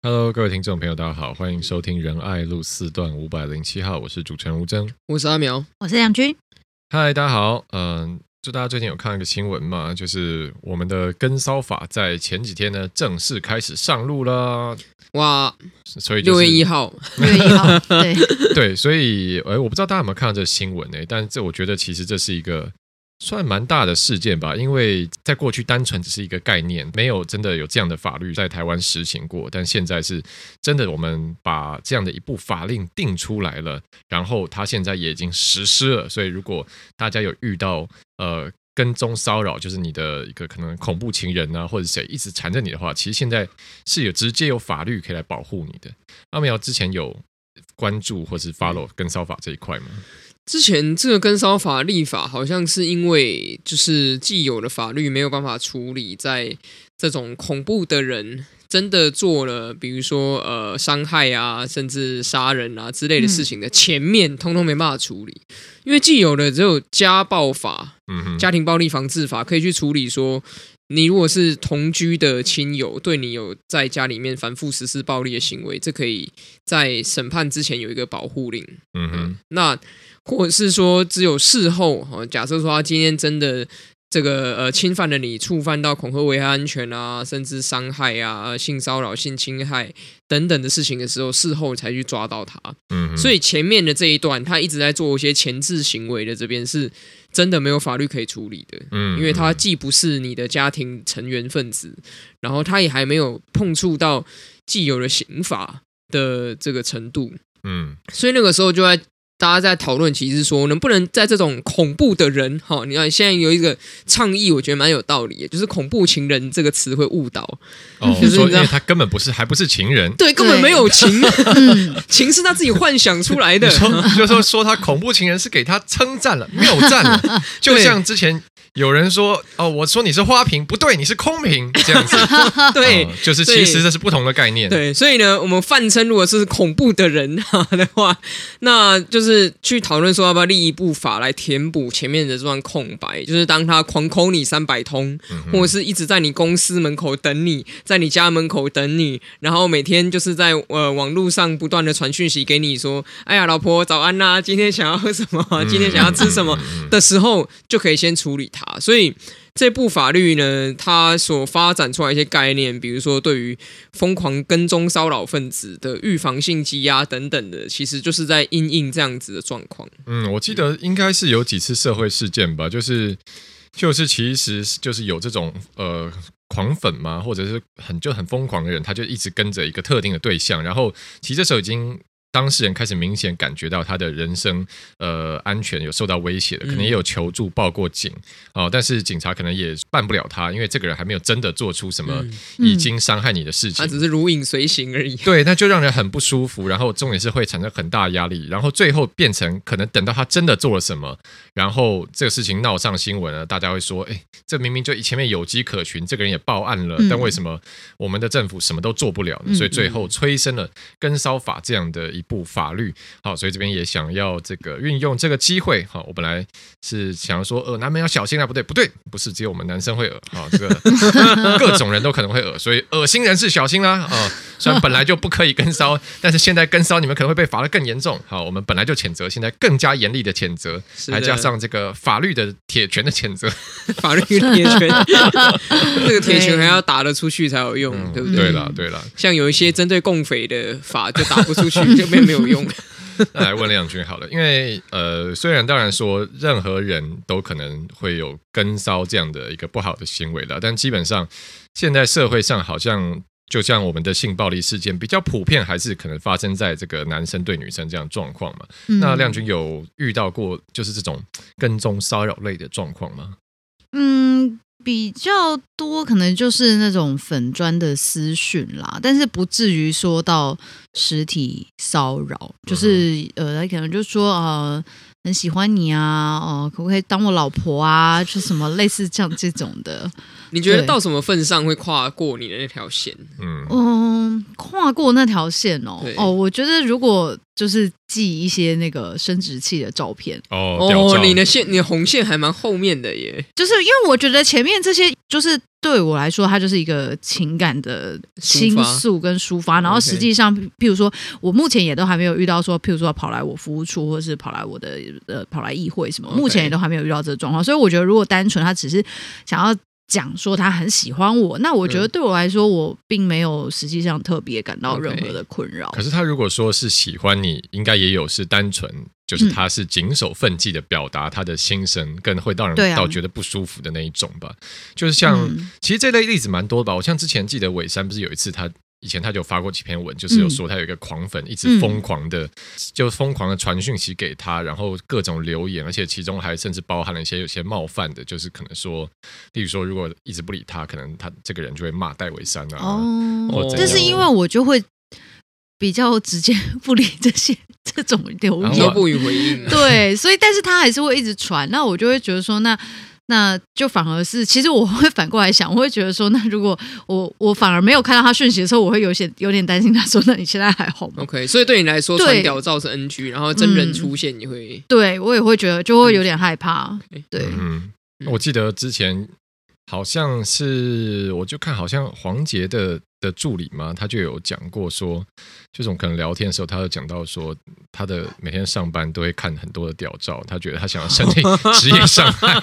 Hello，各位听众朋友，大家好，欢迎收听仁爱路四段五百零七号，我是主持人吴峥，我是阿苗，我是梁军。嗨，大家好，嗯、呃，就大家最近有看一个新闻嘛，就是我们的跟骚法在前几天呢正式开始上路了，哇，所以六月一号，六月一号，对 对，所以哎，我不知道大家有没有看到这个新闻呢？但这我觉得其实这是一个。算蛮大的事件吧，因为在过去单纯只是一个概念，没有真的有这样的法律在台湾实行过。但现在是真的，我们把这样的一部法令定出来了，然后它现在也已经实施了。所以如果大家有遇到呃跟踪骚扰，就是你的一个可能恐怖情人啊，或者谁一直缠着你的话，其实现在是有直接有法律可以来保护你的。阿苗之前有关注或是 follow 跟骚法这一块吗？之前这个跟烧法立法，好像是因为就是既有的法律没有办法处理，在这种恐怖的人真的做了，比如说呃伤害啊，甚至杀人啊之类的事情的前面，通通没办法处理，因为既有的只有家暴法，嗯，家庭暴力防治法可以去处理说。你如果是同居的亲友，对你有在家里面反复实施暴力的行为，这可以在审判之前有一个保护令。嗯哼，那或者是说只有事后哈，假设说他今天真的。这个呃，侵犯了你，触犯到恐吓、危害安全啊，甚至伤害啊、性骚扰、性侵害等等的事情的时候，事后才去抓到他。嗯，所以前面的这一段，他一直在做一些前置行为的，这边是真的没有法律可以处理的。嗯，因为他既不是你的家庭成员分子，然后他也还没有碰触到既有的刑法的这个程度。嗯，所以那个时候就在。大家在讨论，其实说能不能在这种恐怖的人，哈，你看现在有一个倡议，我觉得蛮有道理的，就是“恐怖情人”这个词会误导，哦，就是说因为他根本不是，还不是情人，对，根本没有情，情是他自己幻想出来的，说就是说说他恐怖情人是给他称赞了，谬赞了，就像之前。有人说哦，我说你是花瓶，不对，你是空瓶，这样子，对、哦，就是其实这是不同的概念。对，所以呢，我们泛称如果是恐怖的人哈的话，那就是去讨论说要不要立一部法来填补前面的这段空白，就是当他狂 call 你三百通，嗯，或者是一直在你公司门口等你，在你家门口等你，然后每天就是在呃网络上不断的传讯息给你说，哎呀，老婆早安呐，啊，今天想要喝什么？今天想要吃什么的时候，就可以先处理它。所以这部法律呢，它所发展出来一些概念，比如说对于疯狂跟踪骚扰分子的预防性羁押等等的，其实就是在因应这样子的状况。嗯，我记得应该是有几次社会事件吧，就是就是其实就是有这种呃狂粉嘛，或者是很就很疯狂的人，他就一直跟着一个特定的对象，然后其实这时候已经。当事人开始明显感觉到他的人生呃安全有受到威胁的，可能也有求助报过警。哦，但是警察可能也办不了他，因为这个人还没有真的做出什么已经伤害你的事情，他只是如影随形而已。对，那就让人很不舒服，然后重点是会产生很大压力，然后最后变成可能等到他真的做了什么，然后这个事情闹上新闻了，大家会说，哎，这明明就前面有机可循，这个人也报案了，但为什么我们的政府什么都做不了呢？所以最后催生了跟骚法这样的。一部法律，好，所以这边也想要这个运用这个机会，好，我本来是想要说，呃，男们要小心啊，不对，不对，不是只有我们男生会恶，啊，这个 各种人都可能会恶，所以恶心人士小心啦，啊，虽然本来就不可以跟骚，但是现在跟骚，你们可能会被罚的更严重，好，我们本来就谴责，现在更加严厉的谴责，还加上这个法律的铁拳的谴责，法律的铁拳，这个铁拳还要打得出去才有用，嗯、对不对？对了，对了，像有一些针对共匪的法就打不出去，就。没没有用。那 来问亮君好了，因为呃，虽然当然说任何人都可能会有跟骚这样的一个不好的行为了，但基本上现在社会上好像就像我们的性暴力事件比较普遍，还是可能发生在这个男生对女生这样状况嘛？嗯。那亮君有遇到过就是这种跟踪骚扰类的状况吗？嗯。比较多可能就是那种粉砖的私讯啦，但是不至于说到实体骚扰，就是呃，他可能就说呃很喜欢你啊，哦、呃，可不可以当我老婆啊？就什么类似像这种的。你觉得到什么份上会跨过你的那条线？嗯嗯，跨跨过那条线哦。哦，我觉得如果就是寄一些那个生殖器的照片，哦哦，你的线，你的红线还蛮后面的耶。就是因为我觉得前面这些，就是对我来说，它就是一个情感的倾诉跟抒发。然后实际上，譬如说，我目前也都还没有遇到说，譬如说跑来我服务处，或者是跑来我的呃跑来议会什么，目前也都还没有遇到这个状况。所以我觉得，如果单纯他只是想要。讲说他很喜欢我，那我觉得对我来说，我并没有实际上特别感到任何的困扰。可是他如果说是喜欢你，应该也有是单纯，就是他是谨守分际的表达他的心声，更会让人到觉得不舒服的那一种吧。就是像，其实这类例子蛮多的吧。我像之前记得伟山不是有一次他。以前他就发过几篇文，就是有说他有一个狂粉，一直疯狂的，就疯狂的传讯息给他，然后各种留言，而且其中还甚至包含了一些有些冒犯的，就是可能说，例如说，如果一直不理他，可能他这个人就会骂戴维山啊。哦，这是因为我就会比较直接不理这些这种留言，不予回应。对，所以但是他还是会一直传，那我就会觉得说那。那就反而是，其实我会反过来想，我会觉得说，那如果我我反而没有看到他讯息的时候，我会有些有点担心。他说：“那你现在还好吗？”OK，所以对你来说，传屌照是 NG，然后真人出现你会，对我也会觉得就会有点害怕。对，嗯，我记得之前好像是，我就看好像黄杰的。的助理嘛，他就有讲过说，这种可能聊天的时候，他有讲到说，他的每天上班都会看很多的屌照，他觉得他想要申请 职业伤害，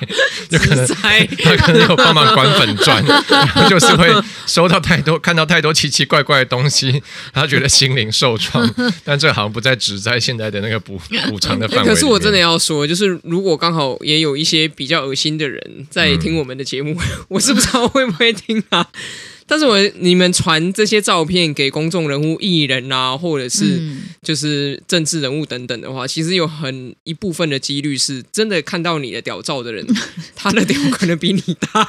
就可能他可能有帮忙管粉钻，然后就是会收到太多看到太多奇奇怪怪的东西，他觉得心灵受创，但这好像不在只在现在的那个补补偿的范围。可是我真的要说，就是如果刚好也有一些比较恶心的人在听我们的节目，嗯、我是不知道会不会听啊。但是我你们传这些照片给公众人物、艺人啊，或者是就是政治人物等等的话，其实有很一部分的几率是真的看到你的屌照的人，他的屌可能比你大，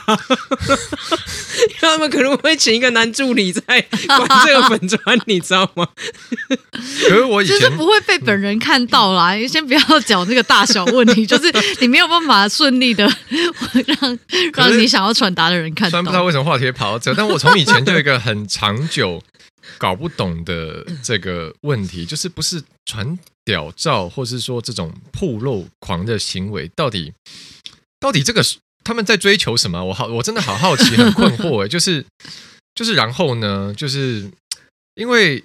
他们可能会请一个男助理在管这个粉砖，你知道吗？可是我以前就是不会被本人看到啦，你 先不要讲这个大小问题，就是你没有办法顺利的让让你想要传达的人看到。虽然不知道为什么话题跑到这，但我从我以前就有一个很长久搞不懂的这个问题，就是不是传屌照，或是说这种铺露狂的行为，到底到底这个他们在追求什么？我好，我真的好好奇，很困惑哎，就是就是然后呢，就是因为。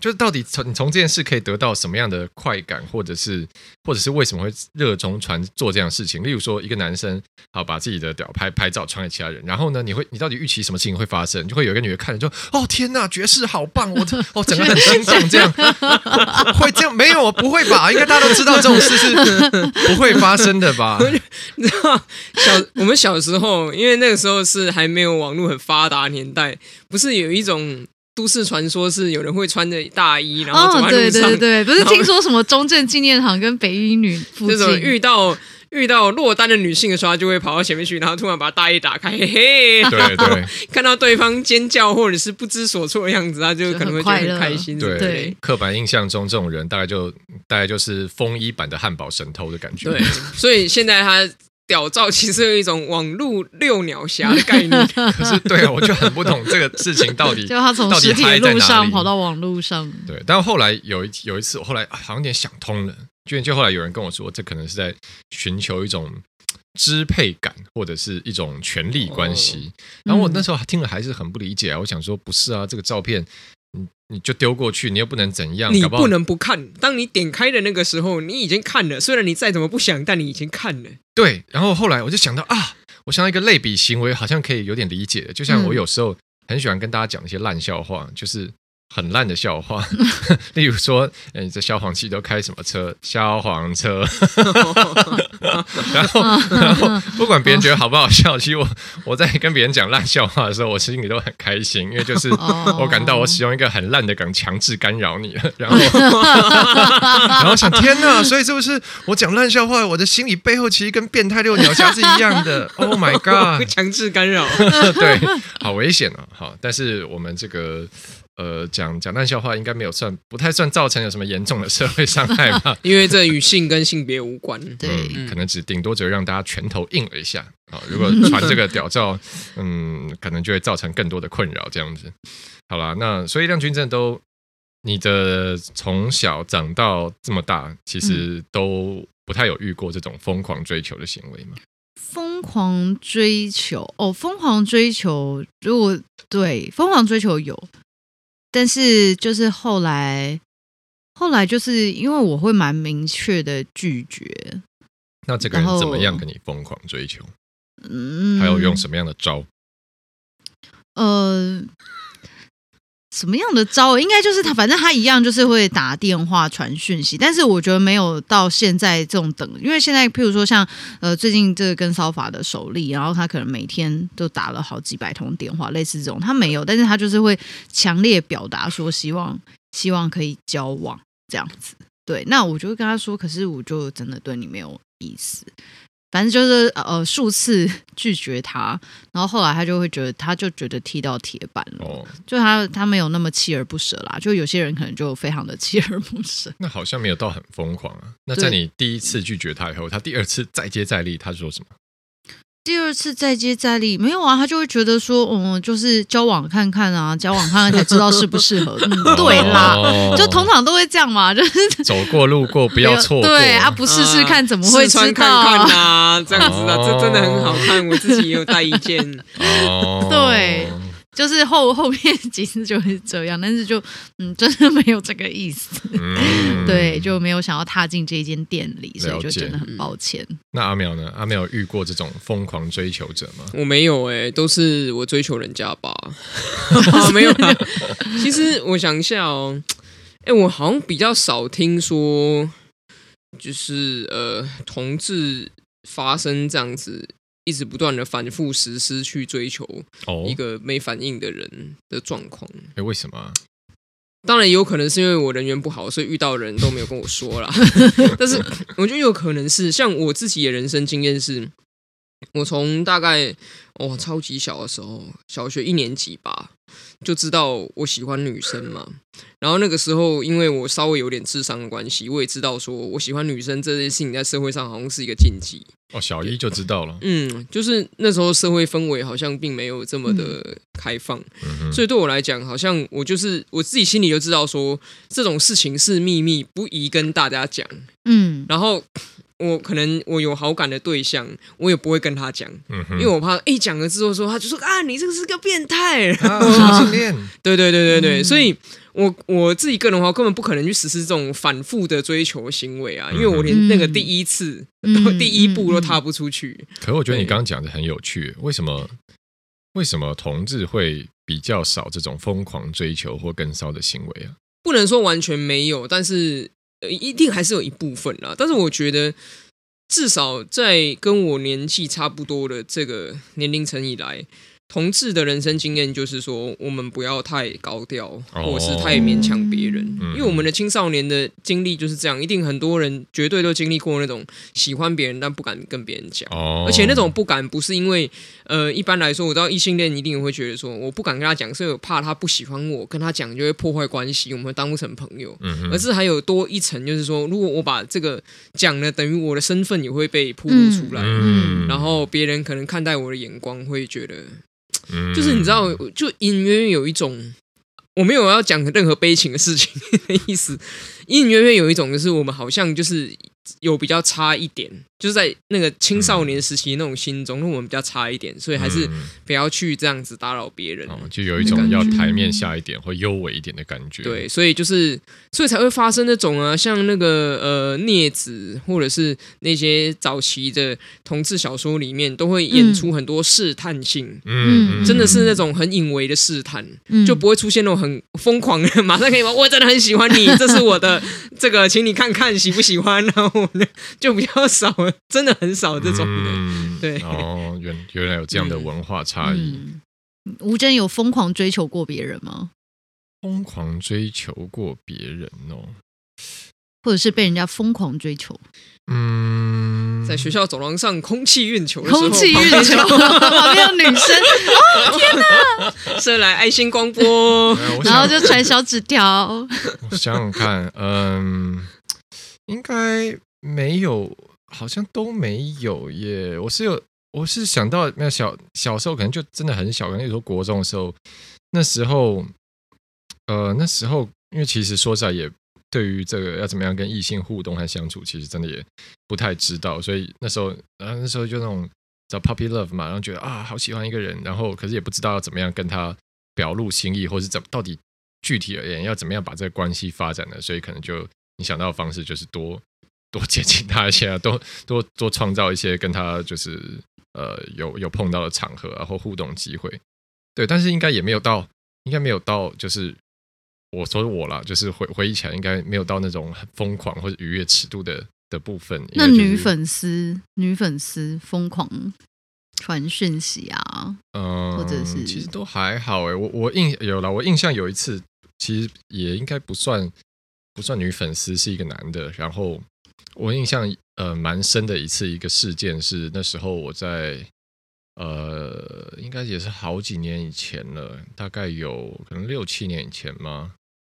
就是到底从你从这件事可以得到什么样的快感，或者是或者是为什么会热衷传做这样的事情？例如说，一个男生好把自己的屌拍拍照传给其他人，然后呢，你会你到底预期什么事情会发生？就会有一个女的看着就哦天呐，绝世好棒！我哦整个很心动，这样会这样没有？不会吧？应该大家都知道这种事是不会发生的吧？你知道小我们小时候，因为那个时候是还没有网络很发达年代，不是有一种。都市传说是有人会穿着大衣，然后走在路上。哦，对对对，不是听说什么中正纪念堂跟北一女附近，这种遇到遇到落单的女性的时候，她就会跑到前面去，然后突然把大衣打开，嘿嘿，对对，看到对方尖叫或者是不知所措的样子，他就可能会觉得很开心。对，对，刻板印象中这种人大概就大概就是风衣版的汉堡神偷的感觉。对，所以现在他。屌照其实有一种网络遛鸟侠的概念，可是对啊，我就很不懂这个事情到底 就他从实体路上跑到网络上，对。但后来有一有一次，我后来好像有点想通了，就就后来有人跟我说，这可能是在寻求一种支配感或者是一种权力关系。然后我那时候听了还是很不理解啊，我想说不是啊，这个照片。你你就丢过去，你又不能怎样，你不能不看。当你点开的那个时候，你已经看了。虽然你再怎么不想，但你已经看了。对，然后后来我就想到啊，我想到一个类比行为，好像可以有点理解。就像我有时候很喜欢跟大家讲一些烂笑话，就是。很烂的笑话，例如说，哎你这消防器都开什么车？消防车。然后，然后不管别人觉得好不好笑，其实我我在跟别人讲烂笑话的时候，我心里都很开心，因为就是我感到我使用一个很烂的梗强制干扰你了。然后，然后想，天哪！所以是不是我讲烂笑话，我的心理背后其实跟变态六鸟侠是一样的？Oh my god！强制干扰，对，好危险啊！好，但是我们这个。呃讲讲烂笑话，应该没有算不太算造成有什么严重的社会伤害吧？因为这与性跟性别无关。对、嗯，可能只顶多只会让大家拳头硬了一下啊。如果 传这个屌照，嗯，可能就会造成更多的困扰。这样子，好啦，那所以亮君真的都，你的从小长到这么大，其实都不太有遇过这种疯狂追求的行为吗？疯狂追求哦，疯狂追求，如果对疯狂追求有，但是就是后来，后来就是因为我会蛮明确的拒绝。那这个人怎么样跟你疯狂追求？嗯，还有用什么样的招？呃。什么样的招？应该就是他，反正他一样就是会打电话传讯息，但是我觉得没有到现在这种等，因为现在譬如说像呃最近这个跟骚法的首例，然后他可能每天都打了好几百通电话，类似这种他没有，但是他就是会强烈表达说希望希望可以交往这样子。对，那我就跟他说，可是我就真的对你没有意思。反正就是呃数次拒绝他，然后后来他就会觉得，他就觉得踢到铁板了。哦，就他他没有那么锲而不舍啦。就有些人可能就非常的锲而不舍。那好像没有到很疯狂啊。那在你第一次拒绝他以后，他第二次再接再厉，他说什么？第二次再接再厉，没有啊，他就会觉得说，嗯，就是交往看看啊，交往看看才知道适不适合。嗯，对啦，哦、就通常都会这样嘛，就是走过路过不要错过，对啊，不试试看怎么会知道？看看啊，这样子啊，哦、这真的很好看，我自己也有带一件。哦，对。就是后后面几次就是这样，但是就嗯，真的没有这个意思，嗯、对，就没有想要踏进这一间店里，所以就真的很抱歉。那阿苗呢？阿苗遇过这种疯狂追求者吗？我没有哎、欸，都是我追求人家吧。没有啦。其实我想一下哦，哎，我好像比较少听说，就是呃，同志发生这样子。一直不断的反复实施去追求一个没反应的人的状况。哎、哦，为什么、啊？当然也有可能是因为我人缘不好，所以遇到人都没有跟我说啦。但是我觉得有可能是像我自己的人生经验是，我从大概哦超级小的时候，小学一年级吧，就知道我喜欢女生嘛。然后那个时候，因为我稍微有点智商的关系，我也知道说我喜欢女生这件事情在社会上好像是一个禁忌。哦，小一就知道了。嗯，就是那时候社会氛围好像并没有这么的开放，嗯、所以对我来讲，好像我就是我自己心里就知道说这种事情是秘密，不宜跟大家讲。嗯，然后我可能我有好感的对象，我也不会跟他讲，嗯、因为我怕一讲了之后说他就说啊，你这个是个变态，同性恋。对对对对对，嗯、所以。我我自己个人的话，根本不可能去实施这种反复的追求行为啊，因为我连那个第一次、嗯、第一步都踏不出去。可是我觉得你刚刚讲的很有趣，为什么为什么同志会比较少这种疯狂追求或跟骚的行为啊？不能说完全没有，但是一定还是有一部分啦。但是我觉得，至少在跟我年纪差不多的这个年龄层以来。同志的人生经验就是说，我们不要太高调，或是太勉强别人，因为我们的青少年的经历就是这样，一定很多人绝对都经历过那种喜欢别人但不敢跟别人讲，而且那种不敢不是因为，呃，一般来说，我知道异性恋一定会觉得说，我不敢跟他讲，是我怕他不喜欢我，跟他讲就会破坏关系，我们会当不成朋友，嗯而是还有多一层，就是说，如果我把这个讲了，等于我的身份也会被暴露出来，嗯。然后别人可能看待我的眼光会觉得。就是你知道，就隐隐约约有一种，我没有要讲任何悲情的事情的意思，隐隐约约有一种，就是我们好像就是。有比较差一点，就是在那个青少年时期那种心中，那、嗯、我们比较差一点，所以还是不要去这样子打扰别人、嗯哦。就有一种要台面下一点或优美一点的感觉。对，所以就是，所以才会发生那种啊，像那个呃镊子，或者是那些早期的同志小说里面，都会演出很多试探性，嗯，真的是那种很隐微的试探，嗯、就不会出现那种很疯狂的，马上可以吗？我真的很喜欢你，这是我的这个，请你看看喜不喜欢，然后。就比较少，真的很少这种的。嗯、对哦，原原来有这样的文化差异。吴峥、嗯、有疯狂追求过别人吗？疯狂追求过别人哦，或者是被人家疯狂追求？嗯。在学校走廊上空气运球的时候，空气运球，旁边有女生，哦天哪，射来爱心光波，然后就传小纸条。我想想看，嗯，应该没有，好像都没有耶。我是有，我是想到那小小时候可能就真的很小，可能那时候国中的时候，那时候，呃，那时候因为其实说实在也。对于这个要怎么样跟异性互动和相处，其实真的也不太知道，所以那时候，然后，那时候就那种叫 puppy love 嘛，然后觉得啊，好喜欢一个人，然后可是也不知道要怎么样跟他表露心意，或是怎到底具体而言要怎么样把这个关系发展呢，所以可能就你想到的方式就是多多接近他一些，多多多创造一些跟他就是呃有有碰到的场合，然后互动机会，对，但是应该也没有到，应该没有到就是。我说我啦，就是回回忆起来，应该没有到那种很疯狂或者愉悦尺度的的部分。那女粉丝，女粉丝疯狂传讯息啊，嗯，或者是其实都还好哎。我我印有了，我印象有一次，其实也应该不算不算女粉丝，是一个男的。然后我印象呃蛮深的一次一个事件是那时候我在呃，应该也是好几年以前了，大概有可能六七年以前嘛？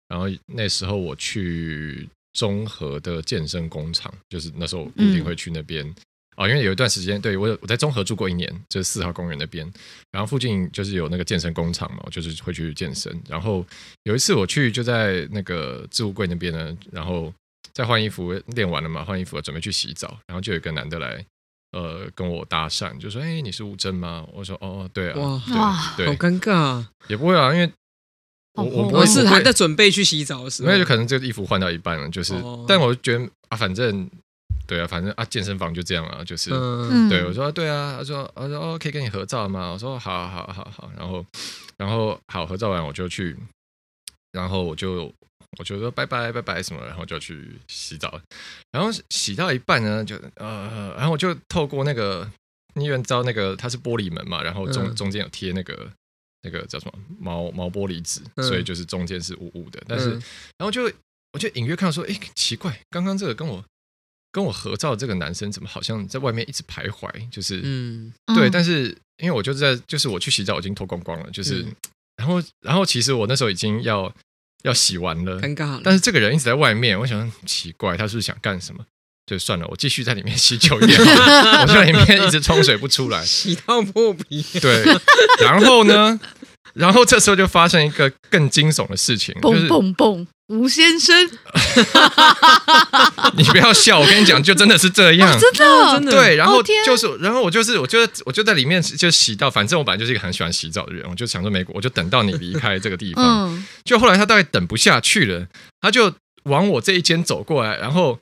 然后那时候我去中和的健身工厂，就是那时候我固定会去那边哦，因为有一段时间，对，我我在中和住过一年，就是四号公园那边，然后附近就是有那个健身工厂嘛，我就是会去健身。然后有一次我去就在那个置物柜那边呢，然后在换衣服，练完了嘛，换衣服准备去洗澡，然后就有一个男的来呃跟我搭讪，就说：“哎，你是吴峥吗？”我说：“哦，对啊。哇”哇，对，好尴尬，也不会啊，因为。我我我是还在准备去洗澡的时候，那就可能这个衣服换到一半了，就是，但我觉得啊，反正对啊，反正啊，健身房就这样啊，就是，对我说对啊，他说他说哦，可以跟你合照吗？我说好好好好，然后然后好合照完我就去，然后我就我就说拜拜拜拜什么，然后就去洗澡，然后洗到一半呢，就呃，然后我就透过那个，你知道那个它是玻璃门嘛，然后中中间有贴那个。那个叫什么毛毛玻璃纸，所以就是中间是雾雾的。但是，然后就我就隐约看到说，哎，奇怪，刚刚这个跟我跟我合照的这个男生，怎么好像在外面一直徘徊？就是，嗯，对。但是因为我就在，就是我去洗澡已经脱光光了，就是，然后然后其实我那时候已经要要洗完了，尴尬。但是这个人一直在外面，我想奇怪，他是不是想干什么？就算了，我继续在里面洗久一点。我在里面一直冲水不出来，洗到破皮。对，然后呢？然后这时候就发生一个更惊悚的事情，就是蹦蹦蹦，吴先生，你不要笑，我跟你讲，就真的是这样，真的，真的。对，然后就是，然后我就是，我就我就在里面就洗到，反正我本来就是一个很喜欢洗澡的人，我就想说，美国，我就等到你离开这个地方。就后来他大概等不下去了，他就往我这一间走过来，然后。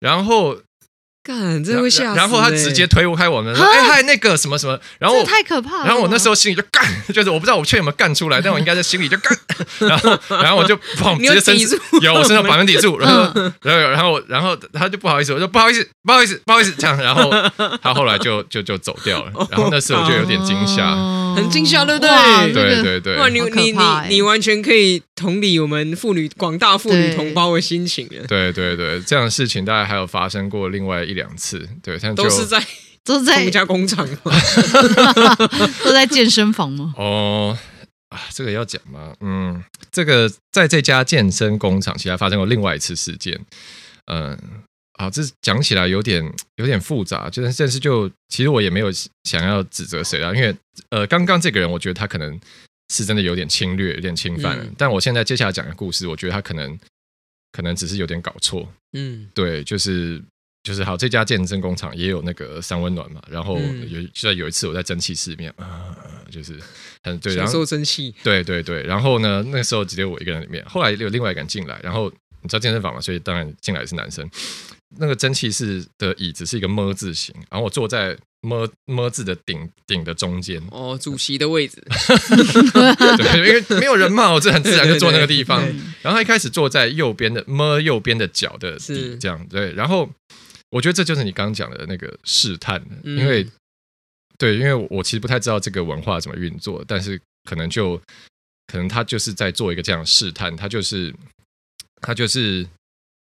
然后，干，这会吓死、欸。然后他直接推开我们，说：“哎嗨，那个什么什么。”然后太可怕了。然后我那时候心里就干，就是我不知道我确有没有干出来，但我应该在心里就干。然后，然后我就砰，直接伸出，有我身上百分抵住。然后，然后，然后，然后他就不好意思，我说不好意思，不好意思，不好意思，这样。然后他后来就就就走掉了。然后那时候我就有点惊吓。很惊吓，对不对？对对对，哇，你你你你完全可以同理我们妇女广大妇女同胞的心情了。对对对，这样的事情大概还有发生过另外一两次。对，像都是在 都是在同家工厂 都在健身房吗？哦啊，这个要讲吗？嗯，这个在这家健身工厂，其实还发生过另外一次事件。嗯。啊，这讲起来有点有点复杂，就是但是就其实我也没有想要指责谁啊，因为呃，刚刚这个人我觉得他可能是真的有点侵略，有点侵犯了，嗯、但我现在接下来讲的故事，我觉得他可能可能只是有点搞错，嗯，对，就是就是好，这家健身工厂也有那个三温暖嘛，然后有就在有一次我在蒸汽室里面啊，就是很对，然后受蒸汽，对对对，然后呢，那时候只有我一个人里面，后来有另外一个人进来，然后你知道健身房嘛，所以当然进来的是男生。那个蒸汽室的椅子是一个么字形，然后我坐在么么字的顶顶的中间。哦，主席的位置。对，因为没有人嘛，我这很自然就坐那个地方。对对对对，然后他一开始坐在右边的么右边的脚的底，是这样对。然后我觉得这就是你刚刚讲的那个试探，因为、嗯、对，因为我其实不太知道这个文化怎么运作，但是可能就可能他就是在做一个这样的试探，他就是他就是。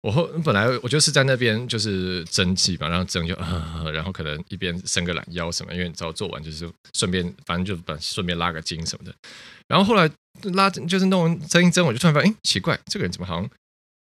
我后本来我就是在那边就是蒸汽嘛，然后蒸就、然后可能一边伸个懒腰什么，因为你知道做完就是顺便反正就把顺便拉个筋什么的，然后后来拉就是弄完蒸一蒸，我就突然发现，哎，奇怪，这个人怎么好像。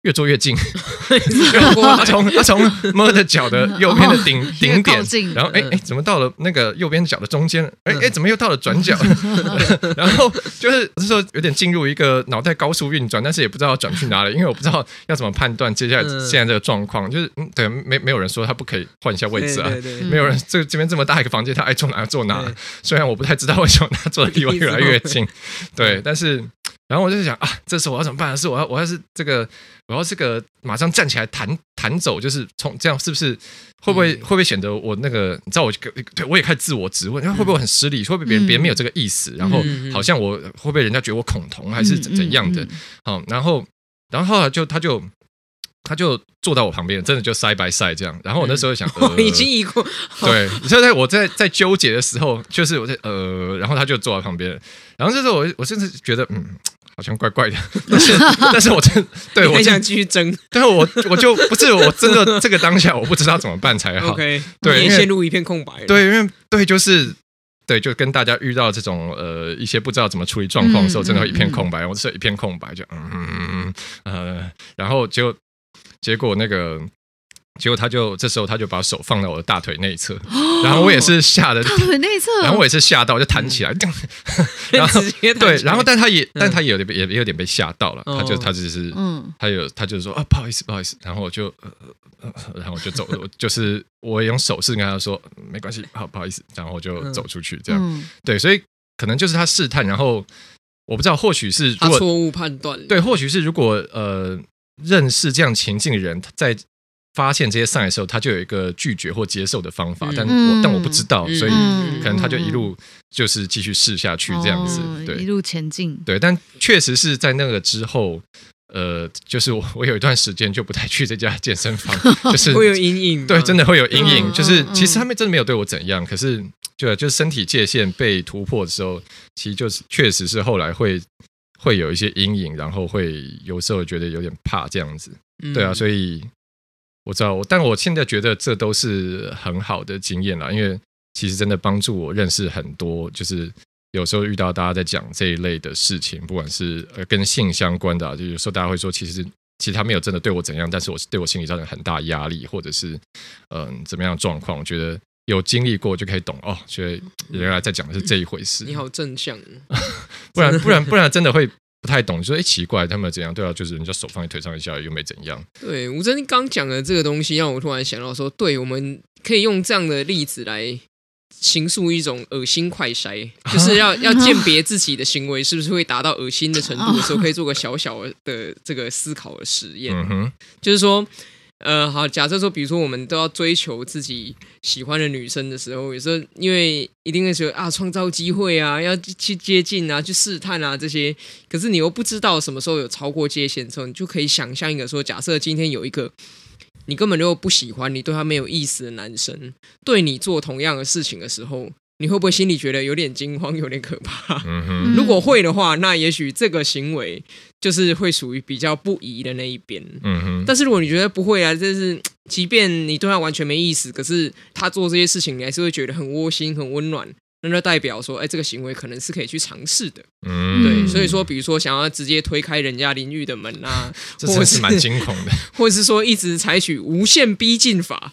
越坐越近，他从他从摸着脚的右边的顶顶点，然后哎哎，怎么到了那个右边脚的中间？哎哎，怎么又到了转角？然后就是说有点进入一个脑袋高速运转，但是也不知道转去哪里，因为我不知道要怎么判断接下来现在这个状况。就是嗯，对，没没有人说他不可以换一下位置啊，没有人这这边这么大一个房间，他爱坐哪坐哪。虽然我不太知道为什么他坐的地方越来越近，对，但是。然后我就在想啊，这时候我要怎么办？是我要我要是这个，我要这个马上站起来弹弹走，就是从这样是不是会不会、嗯、会不会显得我那个？你知道我对我也开始自我质问，会不会我很失礼？会不会别人别人没有这个意思？然后好像我会不会人家觉得我恐同还是怎怎样的？好，然后然后后来就他就他就坐到我旁边，真的就 side by side 这样。然后我那时候想，我已经一过对，就在我在在纠结的时候，就是我在呃，然后他就坐在旁边，然后这时候我我甚至觉得嗯。好像怪怪的，但是 但是我真 对我想继续争，但是我我就不是我真的这个当下我不知道怎么办才好。对，陷入一片空白。对，因为对，就是对，就跟大家遇到这种呃一些不知道怎么处理状况的时候，真的会一片空白。我是一片空白，就嗯嗯嗯呃，然后就结果那个。结果他就这时候他就把手放到我的大腿内侧，然后我也是吓得大腿内侧，然后我也是吓到，就弹起来，然后对，然后但他也但他也有点也有点被吓到了，他就他就是嗯，他有他就是说啊不好意思不好意思，然后我就然后我就走了，就是我用手势跟他说没关系，好不好意思，然后我就走出去这样，对，所以可能就是他试探，然后我不知道或许是他错误判断，对，或许是如果呃认识这样情境的人在。发现这些上来的时候，他就有一个拒绝或接受的方法，但我但我不知道，所以可能他就一路就是继续试下去这样子，对，一路前进。对，但确实是在那个之后，呃，就是我 我有一段时间就不太去这家健身房，就是会有阴影，对，真的会有阴影。就是其实他们真的没有对我怎样，可是就就是身体界限被突破的时候，其实就是确实是后来会会有一些阴影，然后会有时候觉得有点怕这样子。对啊，所以。我知道，但我现在觉得这都是很好的经验啦，因为其实真的帮助我认识很多，就是有时候遇到大家在讲这一类的事情，不管是呃跟性相关的，就有时候大家会说，其实其实他没有真的对我怎样，但是我是对我心理造成很大压力，或者是嗯、呃、怎么样的状况，我觉得有经历过就可以懂哦，觉得原来在讲的是这一回事。你好正向，不然不然不然真的会。不太懂，说哎奇怪，他们怎样？对啊，就是人家手放在腿上一下，又没怎样。对，吴真刚讲的这个东西，让我突然想到说，对，我们可以用这样的例子来形塑一种恶心快筛，就是 要要鉴别自己的行为是不是会达到恶心的程度的时候，可以做个小小的这个思考的实验。嗯哼，就是说。呃，好，假设说，比如说，我们都要追求自己喜欢的女生的时候，有时候因为一定会觉得啊，创造机会啊，要去接近啊，去试探啊这些，可是你又不知道什么时候有超过界限的时候，你就可以想象一个说，假设今天有一个你根本就不喜欢，你对他没有意思的男生，对你做同样的事情的时候。你会不会心里觉得有点惊慌，有点可怕？嗯。如果会的话，那也许这个行为就是会属于比较不宜的那一边。嗯哼。但是如果你觉得不会啊，就是即便你对他完全没意思，可是他做这些事情，你还是会觉得很窝心、很温暖。那就代表说，哎，这个行为可能是可以去尝试的。嗯，对，所以说，比如说想要直接推开人家淋浴的门啊，或是蛮惊恐的，或者是说一直采取无限逼近法，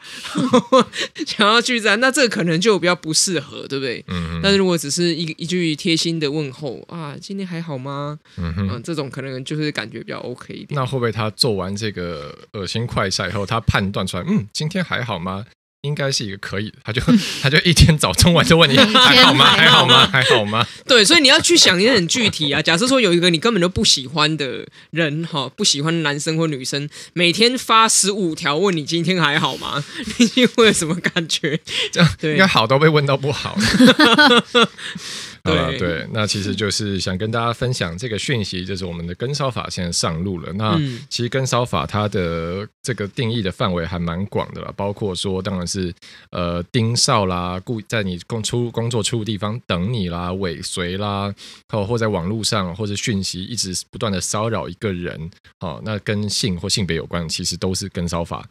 想要去这样，那这个可能就比较不适合，对不对？嗯。但是如果只是一一句贴心的问候啊，今天还好吗？嗯哼，嗯，这种可能就是感觉比较 OK 一点。那会不会他做完这个恶心快赛后，他判断出来，嗯，今天还好吗？应该是一个可以的，他就 他就一天早中晚就问你 还好吗？还好吗？还好吗？对，所以你要去想也很具体啊。假设说有一个你根本就不喜欢的人哈，不喜欢男生或女生，每天发十五条问你今天还好吗？你会有什么感觉？这样对，应该好都被问到不好。对，那其实就是想跟大家分享这个讯息，就是我们的跟骚法现在上路了。那其实跟骚法它的这个定义的范围还蛮广的了，包括说当然是呃盯梢啦，故在你工出工作出入地方等你啦，尾随啦，或或在网络上或者讯息一直不断的骚扰一个人，哦，那跟性或性别有关，其实都是跟骚法。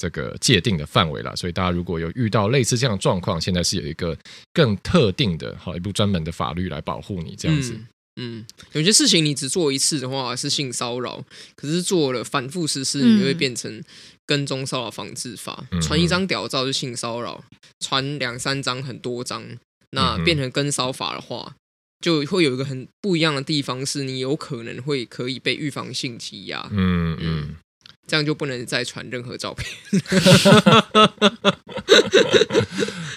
这个界定的范围了，所以大家如果有遇到类似这样的状况，现在是有一个更特定的好一部专门的法律来保护你这样子。嗯，嗯，有些事情你只做一次的话是性骚扰，可是做了反复实施，你就会变成跟踪骚扰防治法。嗯、传一张屌照是性骚扰，传两三张很多张，那变成跟骚法的话，就会有一个很不一样的地方，是你有可能会可以被预防性羁押。嗯嗯。这样就不能再传任何照片。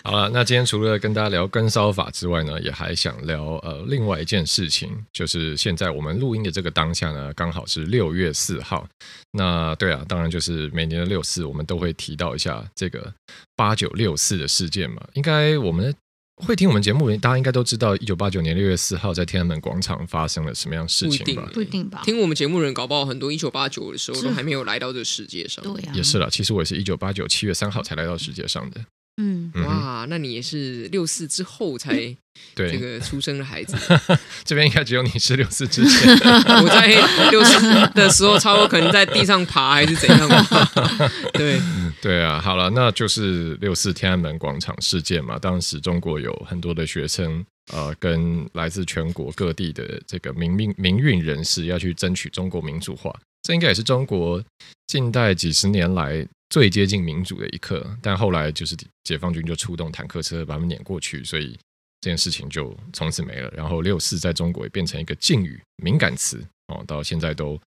好了，那今天除了跟大家聊跟骚法之外呢，也还想聊呃另外一件事情，就是现在我们录音的这个当下呢，刚好是六月四号。那对啊，当然就是每年的六四，我们都会提到一下这个八九六四的事件嘛。应该我们。会听我们节目，大家应该都知道，一九八九年六月四号在天安门广场发生了什么样事情吧？不一定吧？听我们节目人搞不好很多一九八九的时候都还没有来到这个世界上。对呀，也是了。其实我也是一九八九七月三号才来到世界上的。嗯，哇，那你也是六四之后才 对这个出生的孩子。这边应该只有你是六四之前，我在六四的时候，差不多可能在地上爬还是怎样吧。对对啊，好了，那就是六四天安门广场事件嘛。当时中国有很多的学生，呃，跟来自全国各地的这个民命民运人士要去争取中国民主化。这应该也是中国近代几十年来最接近民主的一刻，但后来就是解放军就出动坦克车把他们碾过去，所以这件事情就从此没了。然后六四在中国也变成一个禁语、敏感词哦，到现在都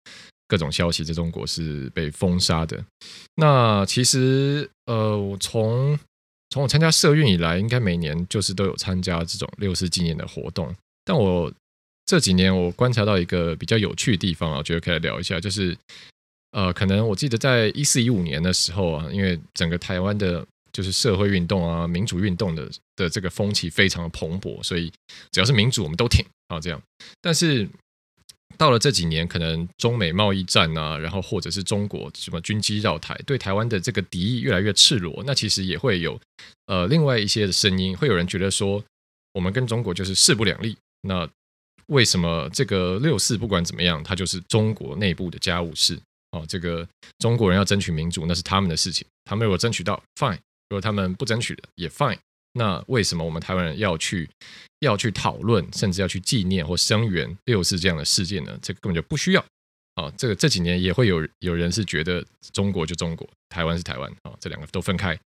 各种消息在中国是被封杀的。那其实呃，我从从我参加社运以来，应该每年就是都有参加这种六四纪念的活动，但我。这几年我观察到一个比较有趣的地方啊，我觉得可以聊一下，就是呃，可能我记得在一四一五年的时候啊，因为整个台湾的就是社会运动啊、民主运动的的这个风气非常的蓬勃，所以只要是民主我们都挺啊这样。但是到了这几年，可能中美贸易战啊，然后或者是中国什么军机绕台，对台湾的这个敌意越来越赤裸，那其实也会有呃另外一些的声音，会有人觉得说我们跟中国就是势不两立，那。为什么这个六四不管怎么样，它就是中国内部的家务事？哦，这个中国人要争取民主，那是他们的事情。他们如果争取到，fine；如果他们不争取的，也 fine。那为什么我们台湾人要去要去讨论，甚至要去纪念或声援六四这样的事件呢？这个根本就不需要。啊，这个这几年也会有有人是觉得中国就中国，台湾是台湾啊，这两个都分开。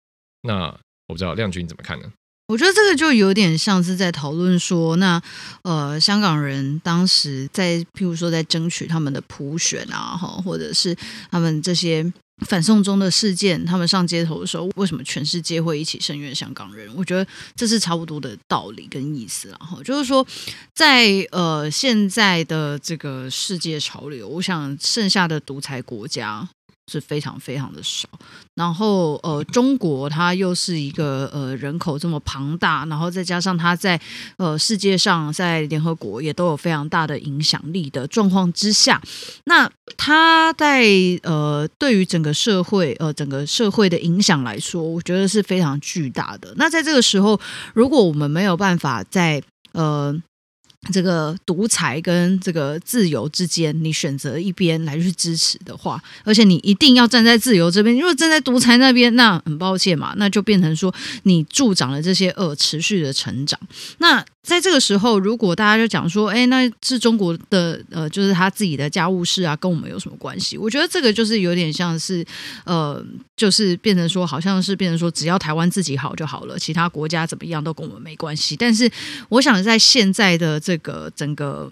那我不知道亮君怎么看呢？我觉得这个就有点像是在讨论说，那呃，香港人当时在，譬如说在争取他们的普选啊，哈，或者是他们这些反送中的事件，他们上街头的时候，为什么全世界会一起声援香港人？我觉得这是差不多的道理跟意思，然后就是说，在呃现在的这个世界潮流，我想剩下的独裁国家。是非常非常的少，然后呃，中国它又是一个呃人口这么庞大，然后再加上它在呃世界上在联合国也都有非常大的影响力的状况之下，那它在呃对于整个社会呃整个社会的影响来说，我觉得是非常巨大的。那在这个时候，如果我们没有办法在呃。这个独裁跟这个自由之间，你选择一边来去支持的话，而且你一定要站在自由这边。如果站在独裁那边，那很抱歉嘛，那就变成说你助长了这些恶持续的成长。那在这个时候，如果大家就讲说，哎，那是中国的呃，就是他自己的家务事啊，跟我们有什么关系？我觉得这个就是有点像是呃，就是变成说，好像是变成说，只要台湾自己好就好了，其他国家怎么样都跟我们没关系。但是我想在现在的这个整个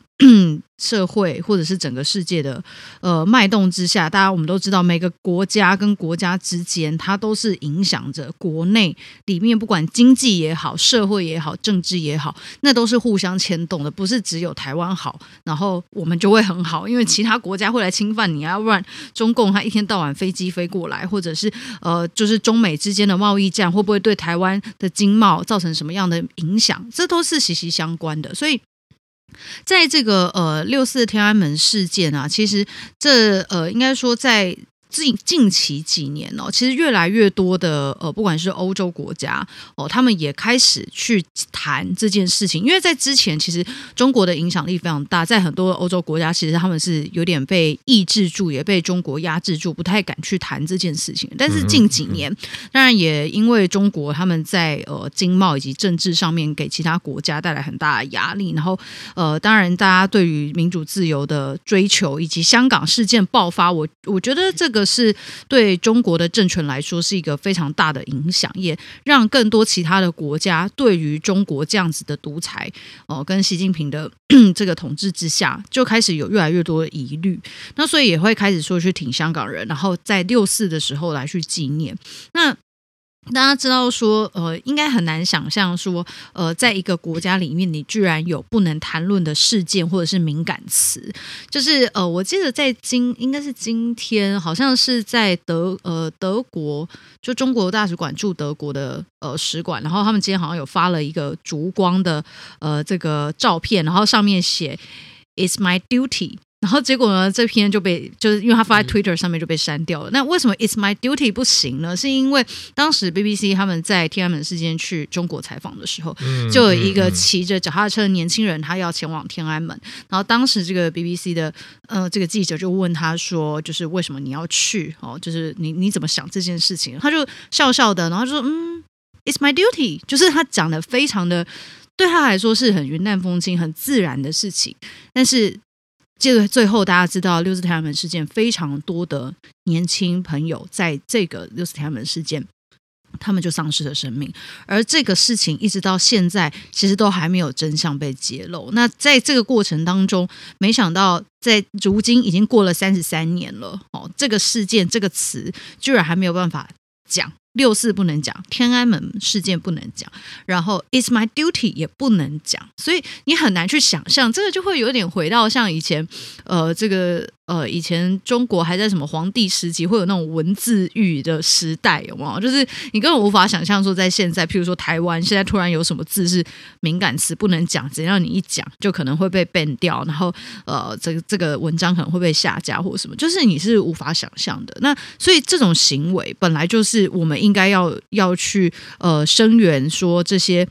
社会或者是整个世界的呃脉动之下，大家我们都知道，每个国家跟国家之间，它都是影响着国内里面，不管经济也好、社会也好、政治也好，那都是互相牵动的，不是只有台湾好，然后我们就会很好，因为其他国家会来侵犯你啊，不然中共他一天到晚飞机飞过来，或者是呃，就是中美之间的贸易战会不会对台湾的经贸造成什么样的影响？这都是息息相关的，所以。在这个呃六四天安门事件啊，其实这呃应该说在。近近期几年哦，其实越来越多的呃，不管是欧洲国家哦，他们也开始去谈这件事情。因为在之前，其实中国的影响力非常大，在很多欧洲国家，其实他们是有点被抑制住，也被中国压制住，不太敢去谈这件事情。但是近几年，当然也因为中国他们在呃经贸以及政治上面给其他国家带来很大的压力，然后呃，当然大家对于民主自由的追求，以及香港事件爆发，我我觉得这个。是对中国的政权来说是一个非常大的影响，也让更多其他的国家对于中国这样子的独裁哦，跟习近平的 这个统治之下，就开始有越来越多的疑虑。那所以也会开始说去挺香港人，然后在六四的时候来去纪念。那大家知道说，呃，应该很难想象说，呃，在一个国家里面，你居然有不能谈论的事件或者是敏感词。就是呃，我记得在今应该是今天，好像是在德呃德国，就中国大使馆驻德国的呃使馆，然后他们今天好像有发了一个烛光的呃这个照片，然后上面写 "It's my duty"。然后结果呢？这篇就被就是因为他发在 Twitter 上面就被删掉了。嗯、那为什么 It's my duty 不行呢？是因为当时 BBC 他们在天安门事件去中国采访的时候，嗯、就有一个骑着脚踏车的年轻人，他要前往天安门。然后当时这个 BBC 的呃这个记者就问他说：“就是为什么你要去？哦，就是你你怎么想这件事情？”他就笑笑的，然后就说：“嗯，It's my duty。”就是他讲的非常的对他来说是很云淡风轻、很自然的事情，但是。这个最后，大家知道六四天安门事件，非常多的年轻朋友在这个六四天安门事件，他们就丧失了生命。而这个事情一直到现在，其实都还没有真相被揭露。那在这个过程当中，没想到在如今已经过了三十三年了，哦，这个事件这个词居然还没有办法讲。六四不能讲，天安门事件不能讲，然后 It's my duty 也不能讲，所以你很难去想象，这个就会有点回到像以前，呃，这个。呃，以前中国还在什么皇帝时期，会有那种文字狱的时代，有没有？就是你根本无法想象说，在现在，譬如说台湾现在突然有什么字是敏感词不能讲，只要你一讲，就可能会被 ban 掉，然后呃，这个这个文章可能会被下架或什么，就是你是无法想象的。那所以这种行为本来就是我们应该要要去呃声援说这些。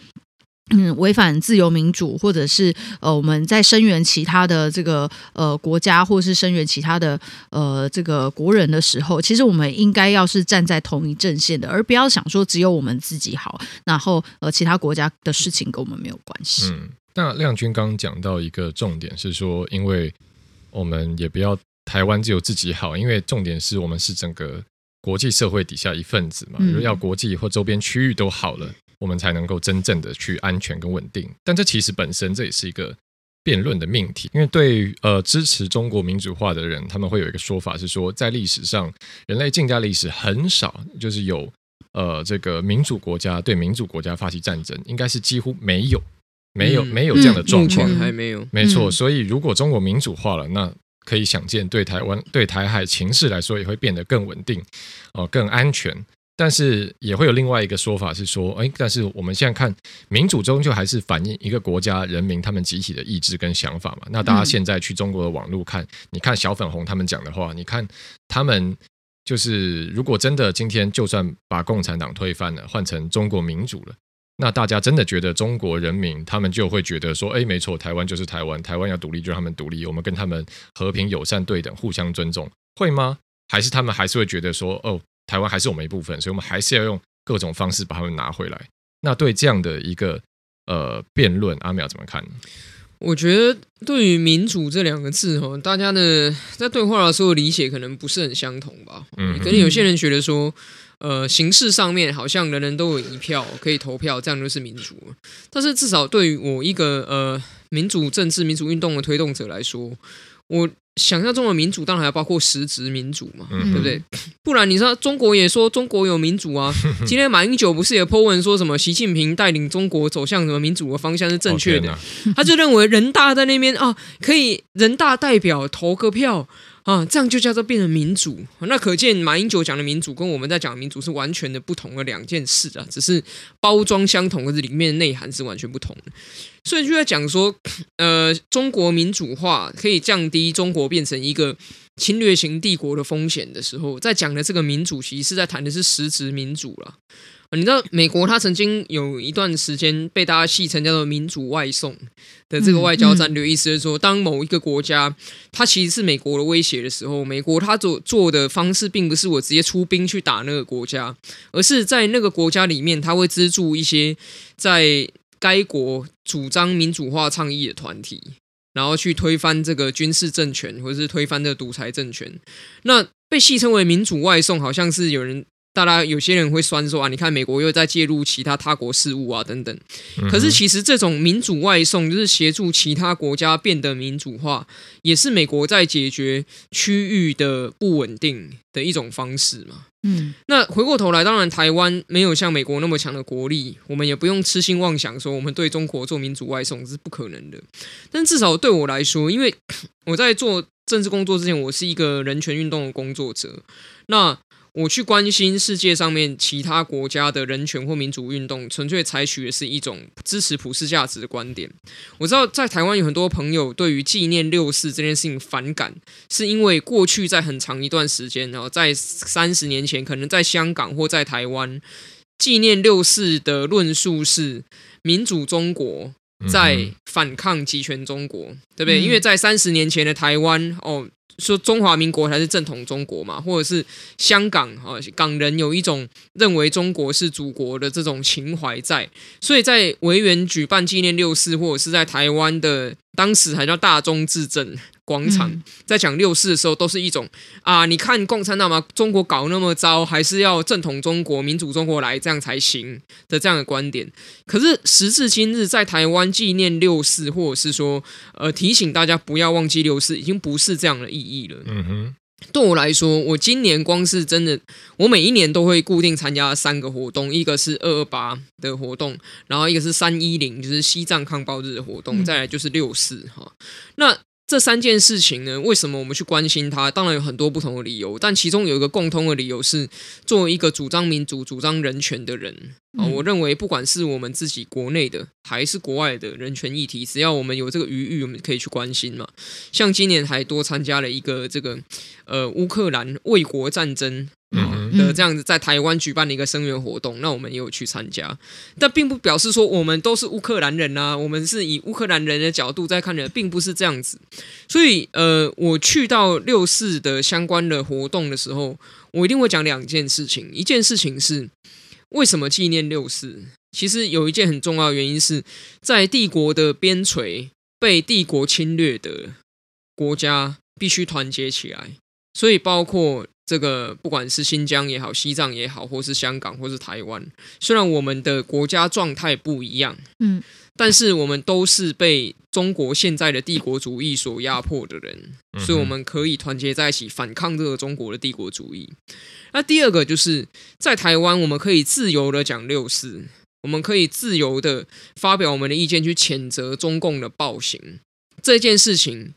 嗯，违反自由民主，或者是呃，我们在声援其他的这个呃国家，或是声援其他的呃这个国人的时候，其实我们应该要是站在同一阵线的，而不要想说只有我们自己好，然后呃其他国家的事情跟我们没有关系。嗯，那亮君刚刚讲到一个重点是说，因为我们也不要台湾只有自己好，因为重点是我们是整个国际社会底下一份子嘛，嗯，要国际或周边区域都好了。我们才能够真正的去安全跟稳定，但这其实本身这也是一个辩论的命题，因为对呃支持中国民主化的人，他们会有一个说法是说，在历史上人类近代历史很少就是有呃这个民主国家对民主国家发起战争，应该是几乎没有，没有没有这样的状况，嗯嗯、还没有，没错。所以如果中国民主化了，那可以想见，对台湾对台海情势来说也会变得更稳定，哦、呃，更安全。但是也会有另外一个说法是说，哎，但是我们现在看民主终究还是反映一个国家人民他们集体的意志跟想法嘛。那大家现在去中国的网络看，你看小粉红他们讲的话，你看他们就是如果真的今天就算把共产党推翻了，换成中国民主了，那大家真的觉得中国人民他们就会觉得说，哎，没错，台湾就是台湾，台湾要独立就让他们独立，我们跟他们和平友善对等，互相尊重，会吗？还是他们还是会觉得说，哦？台湾还是我们一部分，所以我们还是要用各种方式把他们拿回来。那对这样的一个呃辩论，阿淼怎么看呢？我觉得对于“民主”这两个字，哈，大家的在对话的时候理解可能不是很相同吧。嗯，可能有些人觉得说，呃，形式上面好像人人都有一票可以投票，这样就是民主。但是至少对于我一个呃民主政治、民主运动的推动者来说，我。想象中的民主当然还要包括实质民主嘛，嗯、对不对？不然你说中国也说中国有民主啊？今天马英九不是也 po 文说什么习近平带领中国走向什么民主的方向是正确的？哦、他就认为人大在那边啊，可以人大代表投个票。啊，这样就叫做变成民主。那可见马英九讲的民主跟我们在讲的民主是完全的不同的两件事啊，只是包装相同，可是里面的内涵是完全不同的。所以就在讲说，呃，中国民主化可以降低中国变成一个侵略型帝国的风险的时候，在讲的这个民主，其实是在谈的是实质民主了。你知道美国它曾经有一段时间被大家戏称叫做“民主外送”的这个外交战略，意思是说，当某一个国家它其实是美国的威胁的时候，美国它做做的方式并不是我直接出兵去打那个国家，而是在那个国家里面，它会资助一些在该国主张民主化倡议的团体，然后去推翻这个军事政权，或者是推翻这个独裁政权。那被戏称为“民主外送”，好像是有人。大家有些人会酸说啊，你看美国又在介入其他他国事务啊，等等。可是其实这种民主外送，就是协助其他国家变得民主化，也是美国在解决区域的不稳定的一种方式嘛。嗯，那回过头来，当然台湾没有像美国那么强的国力，我们也不用痴心妄想说我们对中国做民主外送是不可能的。但至少对我来说，因为我在做政治工作之前，我是一个人权运动的工作者，那。我去关心世界上面其他国家的人权或民主运动，纯粹采取的是一种支持普世价值的观点。我知道在台湾有很多朋友对于纪念六四这件事情反感，是因为过去在很长一段时间，然后在三十年前，可能在香港或在台湾，纪念六四的论述是民主中国在反抗极权中国，对不对？因为在三十年前的台湾，哦。说中华民国才是正统中国嘛，或者是香港啊，港人有一种认为中国是祖国的这种情怀在，所以在维园举办纪念六四，或者是在台湾的当时还叫大中治政。广场在讲六四的时候，都是一种啊，你看共产党嘛，中国搞那么糟，还是要正统中国、民主中国来这样才行的这样的观点。可是时至今日，在台湾纪念六四，或者是说呃提醒大家不要忘记六四，已经不是这样的意义了。嗯哼，对我来说，我今年光是真的，我每一年都会固定参加三个活动，一个是二二八的活动，然后一个是三一零，就是西藏抗暴日的活动，再来就是六四哈。那这三件事情呢，为什么我们去关心它？当然有很多不同的理由，但其中有一个共通的理由是，作为一个主张民主、主张人权的人啊，我认为不管是我们自己国内的，还是国外的人权议题，只要我们有这个余裕，我们可以去关心嘛。像今年还多参加了一个这个呃乌克兰卫国战争。的这样子在台湾举办的一个声援活动，那我们也有去参加，但并不表示说我们都是乌克兰人啊，我们是以乌克兰人的角度在看的，并不是这样子。所以，呃，我去到六四的相关的活动的时候，我一定会讲两件事情。一件事情是为什么纪念六四？其实有一件很重要的原因是在帝国的边陲被帝国侵略的国家必须团结起来，所以包括。这个不管是新疆也好，西藏也好，或是香港，或是台湾，虽然我们的国家状态不一样，嗯，但是我们都是被中国现在的帝国主义所压迫的人，所以我们可以团结在一起反抗这个中国的帝国主义。那第二个就是在台湾，我们可以自由的讲六四，我们可以自由的发表我们的意见，去谴责中共的暴行这件事情。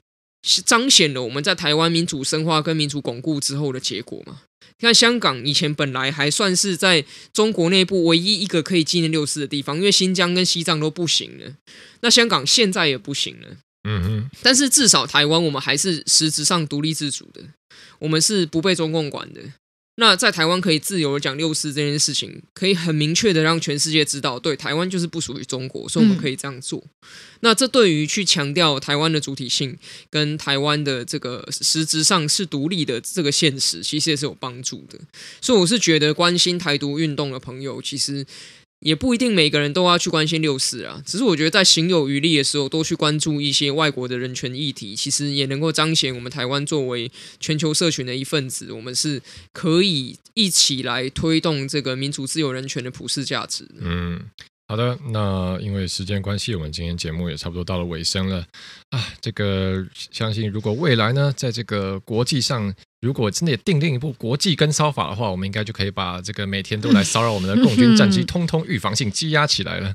彰显了我们在台湾民主深化跟民主巩固之后的结果嘛？你看香港以前本来还算是在中国内部唯一一个可以纪念六四的地方，因为新疆跟西藏都不行了，那香港现在也不行了。嗯哼，但是至少台湾我们还是实质上独立自主的，我们是不被中共管的。那在台湾可以自由的讲六四这件事情，可以很明确的让全世界知道，对，台湾就是不属于中国，所以我们可以这样做。嗯、那这对于去强调台湾的主体性跟台湾的这个实质上是独立的这个现实，其实也是有帮助的。所以我是觉得关心台独运动的朋友，其实也不一定每个人都要去关心六四啊，只是我觉得在行有余力的时候，多去关注一些外国的人权议题，其实也能够彰显我们台湾作为全球社群的一份子，我们是可以一起来推动这个民主、自由、人权的普世价值。嗯。好的，那因为时间关系，我们今天节目也差不多到了尾声了啊。这个相信，如果未来呢，在这个国际上，如果真的也订定一部国际跟骚法的话，我们应该就可以把这个每天都来骚扰我们的共军战机，通通预防性积压起来了。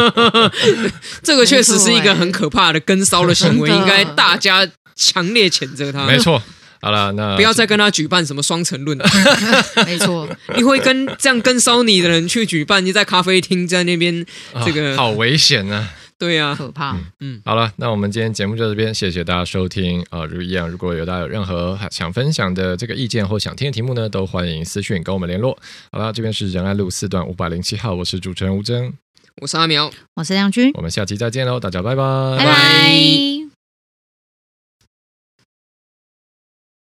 这个确实是一个很可怕的跟骚的行为，应该大家强烈谴责他。没错。好了，那不要再跟他举办什么双城论了。没错，你会跟这样跟骚你的人去举办？你在咖啡厅在那边，这个、哦、好危险啊！对啊，可怕。嗯，嗯好了，那我们今天节目就到这边，谢谢大家收听啊、呃！如一样，如果有大家有任何想分享的这个意见或想听的题目呢，都欢迎私讯跟我们联络。好了，这边是仁爱路四段五百零七号，我是主持人吴峥，我是阿苗，我是亮君，我们下期再见喽，大家拜拜，拜拜。